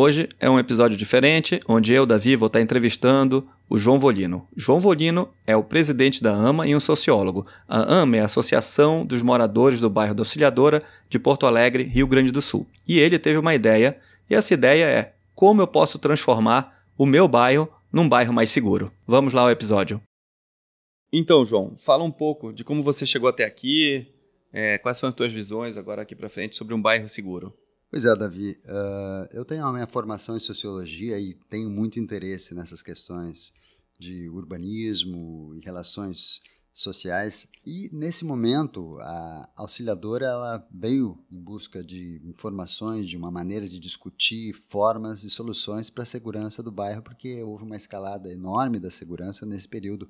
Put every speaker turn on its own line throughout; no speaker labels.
Hoje é um episódio diferente, onde eu, Davi, vou estar entrevistando o João Volino. João Volino é o presidente da AMA e um sociólogo. A AMA é a Associação dos Moradores do Bairro da Auxiliadora de Porto Alegre, Rio Grande do Sul. E ele teve uma ideia, e essa ideia é como eu posso transformar o meu bairro num bairro mais seguro. Vamos lá ao episódio. Então, João, fala um pouco de como você chegou até aqui, é, quais são as tuas visões agora aqui para frente sobre um bairro seguro.
Pois é, Davi. Uh, eu tenho a minha formação em sociologia e tenho muito interesse nessas questões de urbanismo e relações sociais. E nesse momento, a auxiliadora ela veio em busca de informações, de uma maneira de discutir formas e soluções para a segurança do bairro, porque houve uma escalada enorme da segurança nesse período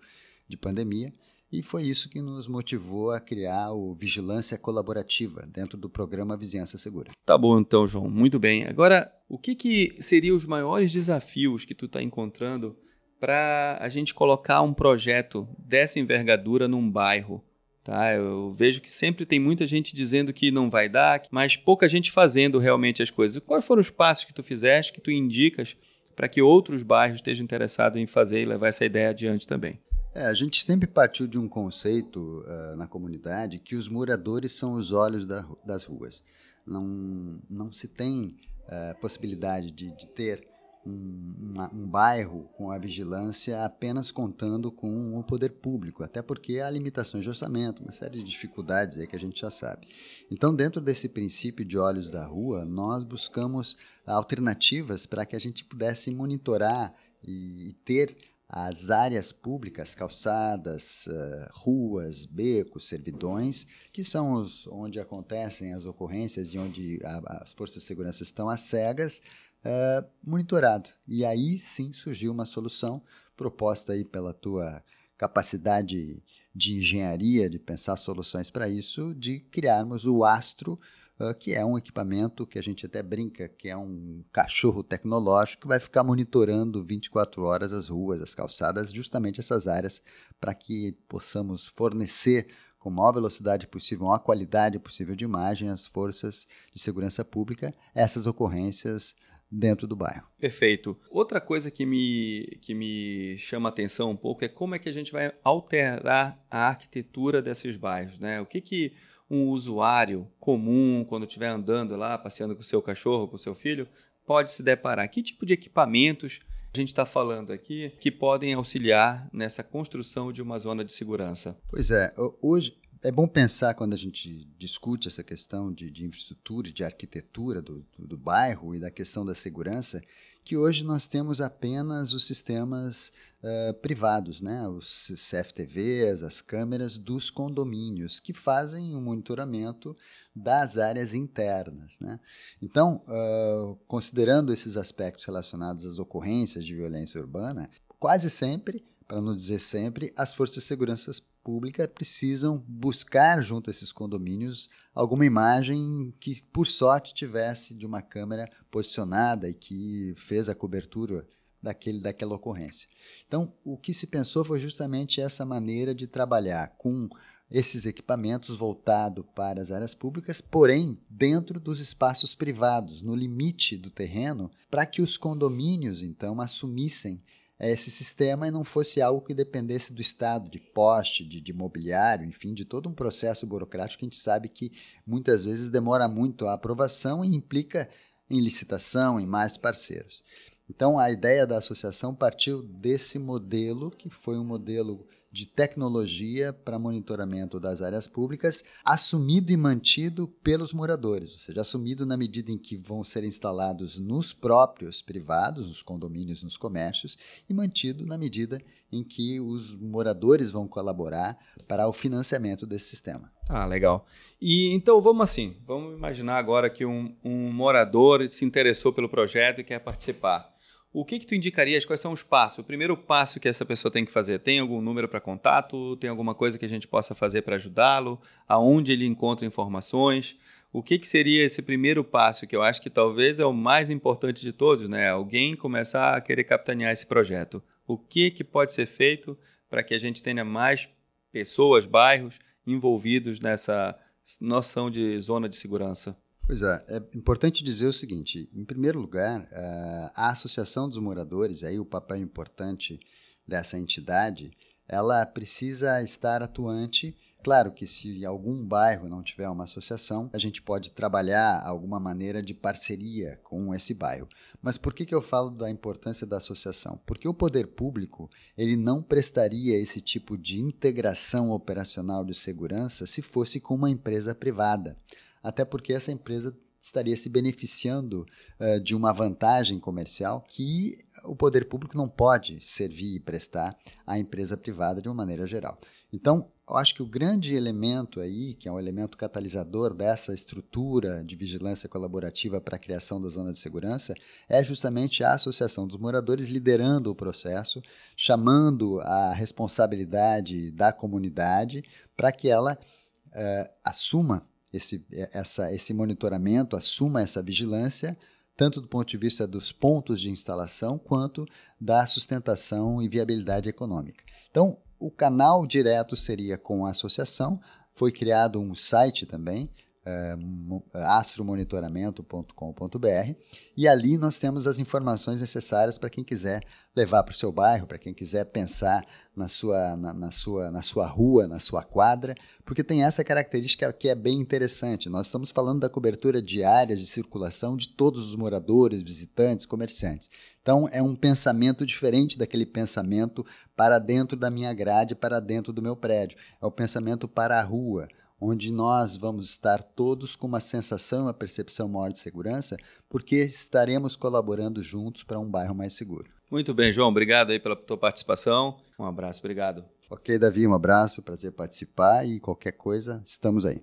de pandemia. E foi isso que nos motivou a criar o Vigilância Colaborativa dentro do programa Vizinhança Segura.
Tá bom então, João. Muito bem. Agora, o que, que seriam os maiores desafios que tu está encontrando para a gente colocar um projeto dessa envergadura num bairro? Tá? Eu vejo que sempre tem muita gente dizendo que não vai dar, mas pouca gente fazendo realmente as coisas. Quais foram os passos que tu fizeste, que tu indicas para que outros bairros estejam interessados em fazer e levar essa ideia adiante também?
É, a gente sempre partiu de um conceito uh, na comunidade que os moradores são os olhos da, das ruas. Não, não se tem uh, possibilidade de, de ter um, uma, um, bairro com a vigilância apenas contando com o poder público, até porque há limitações de orçamento, uma série de dificuldades aí que a gente já sabe. Então, dentro desse princípio de olhos da rua, nós buscamos alternativas para que a gente pudesse monitorar e, e ter as áreas públicas, calçadas, uh, ruas, becos, servidões, que são os, onde acontecem as ocorrências e onde a, as forças de segurança estão às cegas, uh, monitorado. E aí sim surgiu uma solução proposta aí pela tua capacidade de engenharia, de pensar soluções para isso, de criarmos o Astro, uh, que é um equipamento que a gente até brinca que é um cachorro tecnológico que vai ficar monitorando 24 horas as ruas, as calçadas, justamente essas áreas, para que possamos fornecer com a maior velocidade possível, a maior qualidade possível de imagem às forças de segurança pública essas ocorrências dentro do bairro.
Perfeito. Outra coisa que me, que me chama a atenção um pouco é como é que a gente vai alterar a arquitetura desses bairros, né? O que que um usuário comum, quando estiver andando lá, passeando com o seu cachorro, com o seu filho, pode se deparar? Que tipo de equipamentos a gente está falando aqui que podem auxiliar nessa construção de uma zona de segurança?
Pois é, hoje é bom pensar quando a gente discute essa questão de, de infraestrutura de arquitetura do, do, do bairro e da questão da segurança, que hoje nós temos apenas os sistemas uh, privados, né? os CFTVs, as câmeras dos condomínios, que fazem o monitoramento das áreas internas. Né? Então, uh, considerando esses aspectos relacionados às ocorrências de violência urbana, quase sempre, para não dizer sempre, as forças de segurança pública precisam buscar junto a esses condomínios alguma imagem que, por sorte, tivesse de uma câmera posicionada e que fez a cobertura daquele, daquela ocorrência. Então, o que se pensou foi justamente essa maneira de trabalhar com esses equipamentos voltado para as áreas públicas, porém dentro dos espaços privados, no limite do terreno, para que os condomínios então assumissem esse sistema e não fosse algo que dependesse do Estado, de poste, de, de mobiliário, enfim, de todo um processo burocrático que a gente sabe que muitas vezes demora muito a aprovação e implica em licitação, em mais parceiros. Então, a ideia da associação partiu desse modelo, que foi um modelo de tecnologia para monitoramento das áreas públicas, assumido e mantido pelos moradores, ou seja, assumido na medida em que vão ser instalados nos próprios privados, nos condomínios, nos comércios, e mantido na medida em que os moradores vão colaborar para o financiamento desse sistema.
Ah, legal. E então vamos assim, vamos imaginar agora que um, um morador se interessou pelo projeto e quer participar. O que, que tu indicarias? Quais são os passos? O primeiro passo que essa pessoa tem que fazer? Tem algum número para contato? Tem alguma coisa que a gente possa fazer para ajudá-lo? Aonde ele encontra informações? O que, que seria esse primeiro passo que eu acho que talvez é o mais importante de todos, né? Alguém começar a querer capitanear esse projeto. O que, que pode ser feito para que a gente tenha mais pessoas, bairros envolvidos nessa noção de zona de segurança?
Pois é, é importante dizer o seguinte: em primeiro lugar, eh, a Associação dos Moradores, aí o papel importante dessa entidade, ela precisa estar atuante. Claro que se algum bairro não tiver uma associação, a gente pode trabalhar alguma maneira de parceria com esse bairro. Mas por que, que eu falo da importância da associação? Porque o poder público ele não prestaria esse tipo de integração operacional de segurança se fosse com uma empresa privada até porque essa empresa estaria se beneficiando uh, de uma vantagem comercial que o poder público não pode servir e prestar à empresa privada de uma maneira geral. Então, eu acho que o grande elemento aí, que é um elemento catalisador dessa estrutura de vigilância colaborativa para a criação da zona de segurança, é justamente a Associação dos Moradores liderando o processo, chamando a responsabilidade da comunidade para que ela uh, assuma esse, é, essa, esse monitoramento, assuma essa vigilância, tanto do ponto de vista dos pontos de instalação, quanto da sustentação e viabilidade econômica. Então, o canal direto seria com a associação, foi criado um site também, astromonitoramento.com.br e ali nós temos as informações necessárias para quem quiser levar para o seu bairro, para quem quiser pensar na sua, na, na, sua, na sua rua, na sua quadra, porque tem essa característica que é bem interessante. Nós estamos falando da cobertura diária de circulação de todos os moradores, visitantes, comerciantes. Então é um pensamento diferente daquele pensamento para dentro da minha grade, para dentro do meu prédio. É o pensamento para a rua onde nós vamos estar todos com uma sensação, uma percepção maior de segurança, porque estaremos colaborando juntos para um bairro mais seguro.
Muito bem, João, obrigado aí pela tua participação. Um abraço, obrigado.
Ok, Davi, um abraço, prazer participar e qualquer coisa, estamos aí.